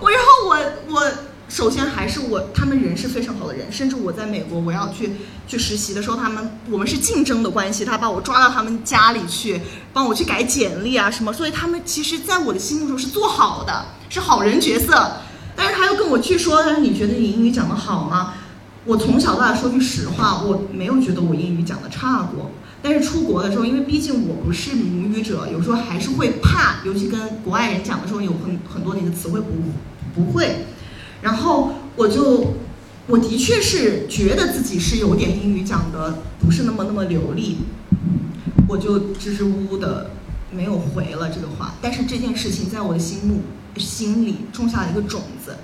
我然后我我首先还是我他们人是非常好的人，甚至我在美国我要去去实习的时候，他们我们是竞争的关系，他把我抓到他们家里去帮我去改简历啊什么，所以他们其实在我的心目中是做好的，是好人角色。但是他又跟我去说，他说你觉得你英语讲得好吗？我从小到大说句实话，我没有觉得我英语讲得差过。但是出国的时候，因为毕竟我不是母语者，有时候还是会怕，尤其跟国外人讲的时候，有很很多你的词汇不不会。然后我就，我的确是觉得自己是有点英语讲的不是那么那么流利，我就支支吾吾的没有回了这个话。但是这件事情在我的心目心里种下了一个种子，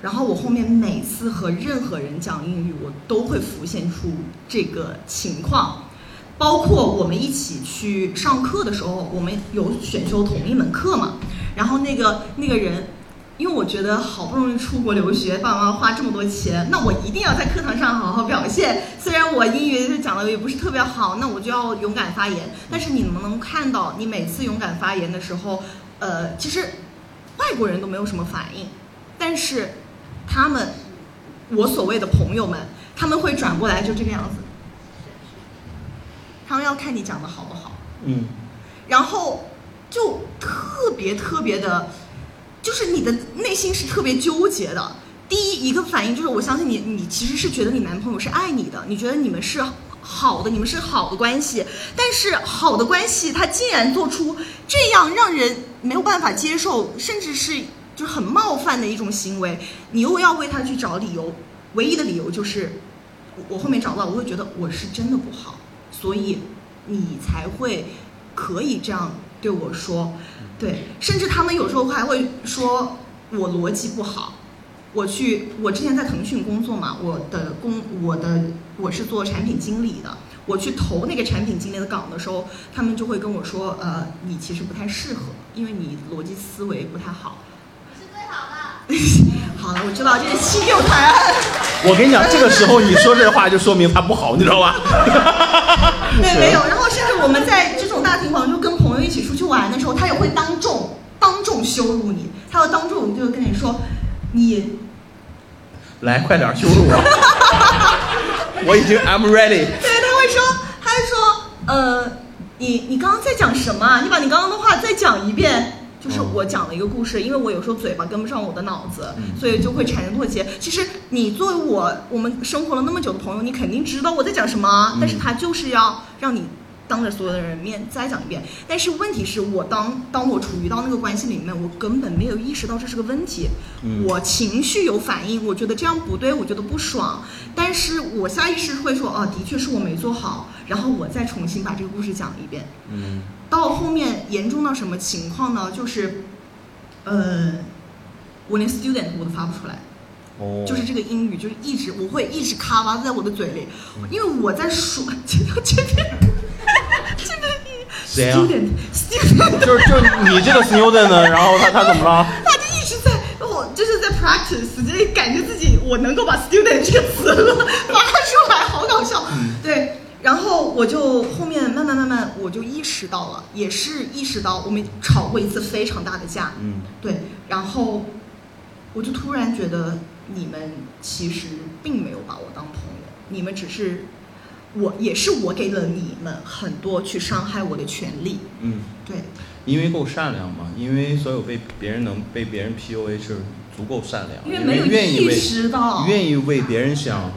然后我后面每次和任何人讲英语，我都会浮现出这个情况。包括我们一起去上课的时候，我们有选修同一门课嘛？然后那个那个人，因为我觉得好不容易出国留学，爸爸妈妈花这么多钱，那我一定要在课堂上好好表现。虽然我英语讲的也不是特别好，那我就要勇敢发言。但是你们能看到，你每次勇敢发言的时候，呃，其实外国人都没有什么反应，但是他们，我所谓的朋友们，他们会转过来就这个样子。他们要看你讲的好不好，嗯，然后就特别特别的，就是你的内心是特别纠结的。第一一个反应就是，我相信你，你其实是觉得你男朋友是爱你的，你觉得你们是好的，你们是好的关系。但是好的关系，他竟然做出这样让人没有办法接受，甚至是就是很冒犯的一种行为，你又要为他去找理由，唯一的理由就是我后面找到，我会觉得我是真的不好。所以，你才会可以这样对我说，对，甚至他们有时候还会说我逻辑不好。我去，我之前在腾讯工作嘛，我的工，我的我是做产品经理的。我去投那个产品经理的岗的时候，他们就会跟我说，呃，你其实不太适合，因为你逻辑思维不太好。你是最好的。好了，我知道这是七六台。我跟你讲，这个时候你说这话就说明他不好，你知道吧？对，没有。然后甚至我们在这种大庭广众友一起出去玩的时候，他也会当众当众羞辱你，他要当众就跟你说，你来快点羞辱我，我已经 I'm ready。对，他会说，他会说，呃，你你刚刚在讲什么啊？你把你刚刚的话再讲一遍。就是我讲了一个故事，因为我有时候嘴巴跟不上我的脑子，所以就会产生脱节。其实你作为我，我们生活了那么久的朋友，你肯定知道我在讲什么，但是他就是要让你当着所有的人面再讲一遍。但是问题是我当当我处于到那个关系里面，我根本没有意识到这是个问题，我情绪有反应，我觉得这样不对，我觉得不爽，但是我下意识会说，哦，的确是我没做好，然后我再重新把这个故事讲一遍。嗯。到后面严重到什么情况呢？就是，呃，我连 student 我都发不出来，哦，就是这个英语就是一直我会一直卡哇在我的嘴里，因为我在说这边这边这边 student student 就是就是你这个 student 呢，然后他他怎么了？他就一直在我就是在 practice，就是感觉自己我能够把 student 这个词发出来，好搞笑，对。然后我就后面慢慢慢慢，我就意识到了，也是意识到我们吵过一次非常大的架，嗯，对。然后我就突然觉得你们其实并没有把我当朋友，你们只是我也是我给了你们很多去伤害我的权利，嗯，对。因为够善良嘛，因为所有被别人能被别人 PUA 是足够善良，因为没有意识到，愿意为别人想。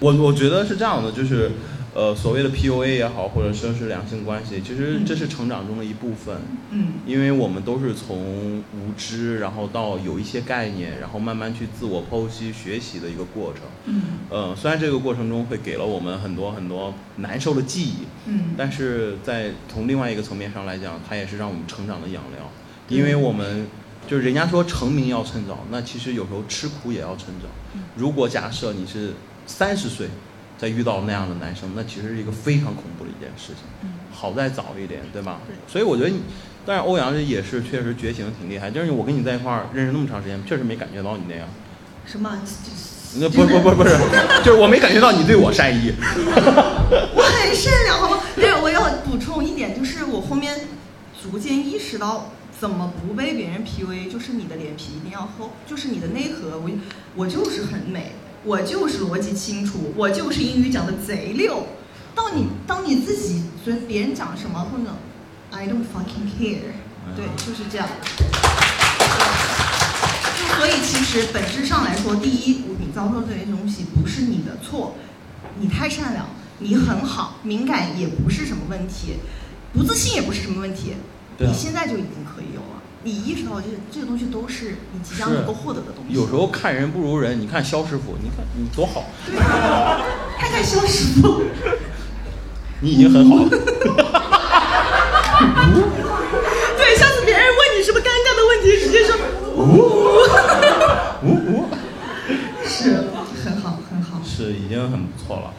我我觉得是这样的，就是。呃，所谓的 PUA 也好，或者说是两性关系，其实这是成长中的一部分。嗯，因为我们都是从无知，然后到有一些概念，然后慢慢去自我剖析、学习的一个过程。嗯，呃，虽然这个过程中会给了我们很多很多难受的记忆，嗯，但是在从另外一个层面上来讲，它也是让我们成长的养料。因为我们就是人家说成名要趁早，那其实有时候吃苦也要趁早。如果假设你是三十岁。再遇到那样的男生，那其实是一个非常恐怖的一件事情。嗯，好在早一点，对吧？对。所以我觉得，但是欧阳也是确实觉醒挺厉害。就是我跟你在一块儿认识那么长时间，确实没感觉到你那样。什么？那不不不不是，就是我没感觉到你对我善意。我很善良，好吗？对，我要补充一点，就是我后面逐渐意识到，怎么不被别人 PUA，就是你的脸皮一定要厚，就是你的内核，我我就是很美。我就是逻辑清楚，我就是英语讲的贼溜。到你当你自己觉得别人讲什么或者 I don't fucking care，对，就是这样。就所以其实本质上来说，第一，你遭受这些东西不是你的错，你太善良，你很好，敏感也不是什么问题，不自信也不是什么问题，你现在就已经可以。你意识到这这个东西都是你即将能够获得的东西。有时候看人不如人，你看肖师傅，你看你多好。对，看看肖师傅，你已经很好了。对，下次别人问你什么尴尬的问题，直接说呜呜呜，是很好很好，是已经很不错了。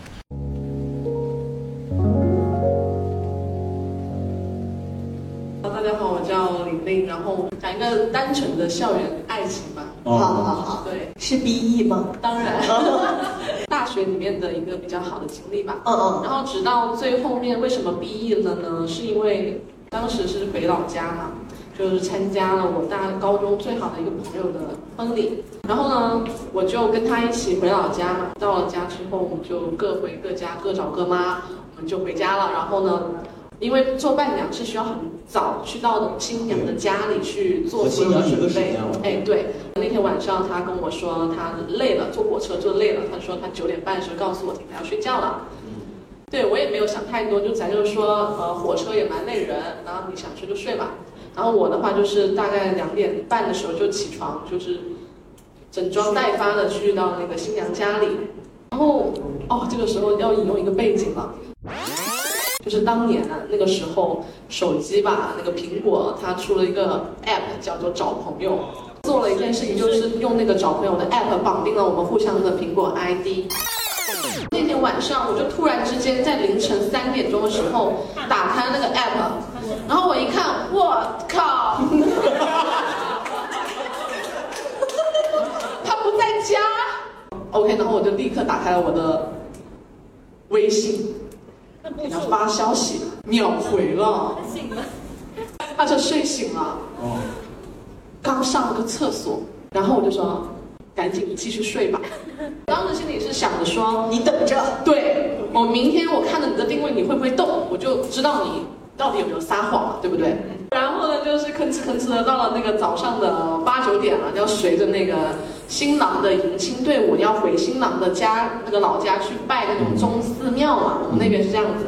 然后讲一个单纯的校园爱情吧。好好好，对，是 B E 吗？当然，大学里面的一个比较好的经历吧。嗯嗯。然后直到最后面，为什么 B E 了呢？是因为当时是回老家嘛，就是参加了我大高中最好的一个朋友的婚礼。然后呢，我就跟他一起回老家嘛。到了家之后，我们就各回各家，各找各妈，我们就回家了。然后呢？因为做伴娘是需要很早去到新娘的家里去做新的准备。哎，对，那天晚上他跟我说他累了，坐火车坐累了。他说他九点半的时候告诉我他要睡觉了。对我也没有想太多，就咱就是说，呃，火车也蛮累人，然后你想睡就睡吧。然后我的话就是大概两点半的时候就起床，就是整装待发的去到那个新娘家里。然后哦，这个时候要引用一个背景了。就是当年，那个时候手机吧，那个苹果它出了一个 app 叫做找朋友，做了一件事情，就是用那个找朋友的 app 绑定了我们互相的苹果 ID。那天晚上，我就突然之间在凌晨三点钟的时候打开那个 app，然后我一看，我靠，他不在家。OK，然后我就立刻打开了我的微信，给他发消息，秒回了。他就睡醒了，刚上了个厕所，然后我就说，赶紧继续睡吧。当时心里是想着说，你等着，对我明天我看着你的定位你会不会动，我就知道你到底有没有撒谎了，对不对？然后呢，就是吭哧吭哧的到了那个早上的八九点了，要随着那个新郎的迎亲队伍要回新郎的家那个老家去拜那种宗寺庙嘛，我们那边是这样子。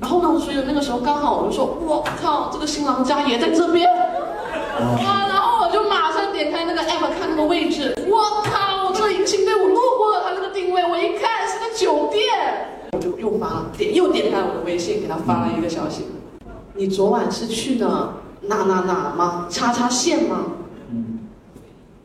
然后呢，所以那个时候刚好我就说，我靠，这个新郎家也在这边，啊，然后我就马上点开那个 app 看那个位置，我靠，我这个迎亲队伍路过了他那个定位，我一看是个酒店，我就又发了点又点开我的微信给他发了一个消息，你昨晚是去的哪哪哪吗？叉叉县吗？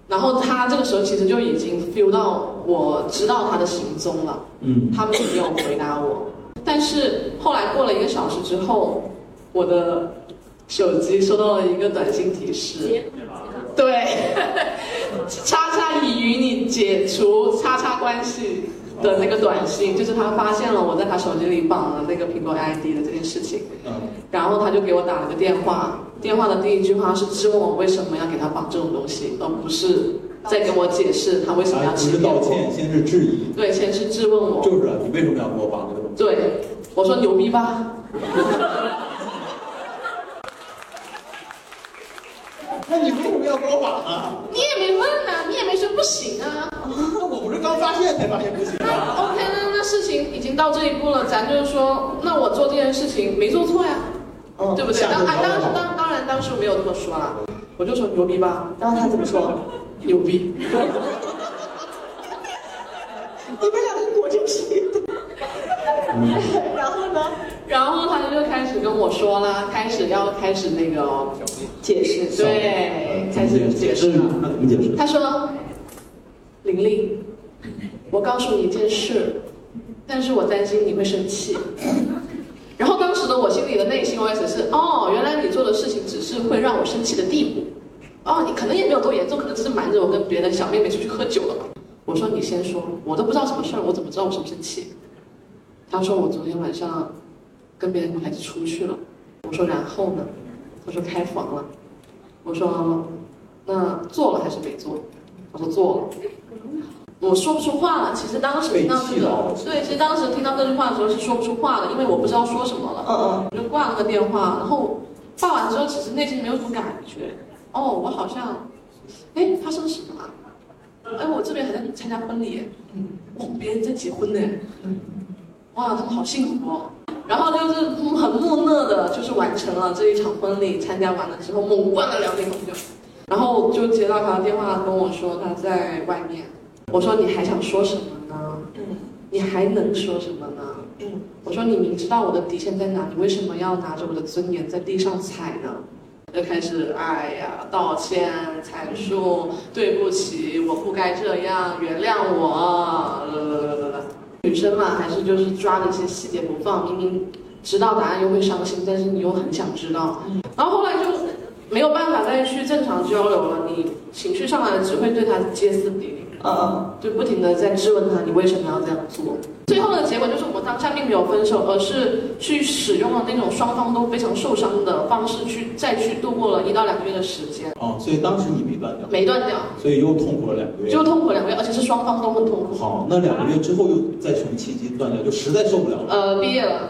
然后他这个时候其实就已经 feel 到我知道他的行踪了，嗯。他没有回答我。但是后来过了一个小时之后，我的手机收到了一个短信提示，对，叉叉已与你解除叉叉关系的那个短信，就是他发现了我在他手机里绑了那个苹果 ID 的这件事情，然后他就给我打了个电话，电话的第一句话是质问我为什么要给他绑这种东西，而不是在跟我解释他为什么要不是欺骗我。道歉，先是质疑，对，先是质问我，就是啊，你为什么要给我绑这个东西？对，我说牛逼吧。那你为什么要给我绑啊？你也没问呐、你也没说不行啊。那我不是刚发现才发现不行啊？OK，那那事情已经到这一步了，咱就是说，那我做这件事情没做错呀，对不对？下当啊当当当然当时我没有这么说啦，我就说牛逼吧。然后他怎么说？牛逼。你们两个果真是一对。然后呢？然后他就开始跟我说啦，开始要开始那个解释，对，开始解释了。他说：“玲玲，我告诉你一件事，但是我担心你会生气。”然后当时的我心里的内心 OS 是：哦，原来你做的事情只是会让我生气的地步。哦，你可能也没有多严重，可能只是瞒着我跟别的小妹妹出去喝酒了吧。我说你先说，我都不知道什么事儿，我怎么知道我生不生气？他说我昨天晚上跟别的女孩子出去了。我说然后呢？他说开房了。我说那做了还是没做？他说做了。我说不出话了。其实当时听到这个对，其实当时听到这句话的时候是说不出话的，因为我不知道说什么了。嗯嗯。我就挂了个电话，然后挂完之后，其实内心没有什么感觉。哦，我好像，哎，发生了什么啊？哎，我这边还在参加婚礼，嗯，哦，别人在结婚呢，嗯，哇，他们好幸福哦。然后就是很木讷的，就是完成了这一场婚礼，参加完了之后，猛灌了两瓶红酒，然后就接到他的电话跟我说他在外面。我说你还想说什么呢？嗯，你还能说什么呢？嗯，我说你明知道我的底线在哪，你为什么要拿着我的尊严在地上踩呢？就开始哎呀道歉、阐述，对不起，我不该这样，原谅我。女生嘛，还是就是抓着一些细节不放，明明知道答案又会伤心，但是你又很想知道。然后后来就没有办法再去正常交流了，你情绪上来了，只会对他歇斯底里。嗯，就不停的在质问他，你为什么要这样做？最后的结果就是我们当下并没有分手，而是去使用了那种双方都非常受伤的方式去再去度过了一到两个月的时间，哦，所以当时你没断掉，没断掉，所以又痛苦了两个月。就痛苦两个月，而且是双方都很痛苦。好，那两个月之后又在什么契机断掉？就实在受不了了。呃，毕业了。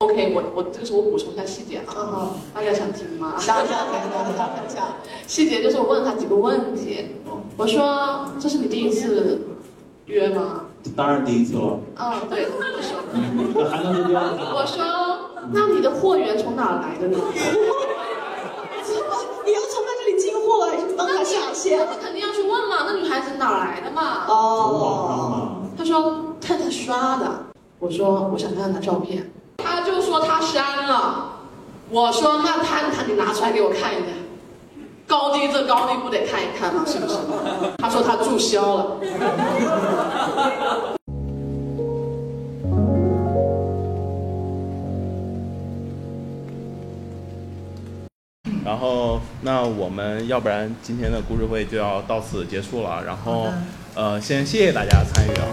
OK，我我这个时候我补充一下细节啊，大家想听吗？想想想想想想，细节就是我问了他几个问题，我说这是你第一次约吗？当然第一次了。嗯，对，我说。那还能是第二次？我说，那你的货源从哪来的呢？你要从他这里进货还是帮他下线？那你肯定要去问嘛，那女孩子哪来的嘛？从网上嘛。他说看他刷的。我说我想看看他照片。他就说他删了。我说那他他你拿出来给我看一下。高低这高低不得看一看吗？是不是？他说他注销了。然后，那我们要不然今天的故事会就要到此结束了。然后，呃，先谢谢大家参与啊。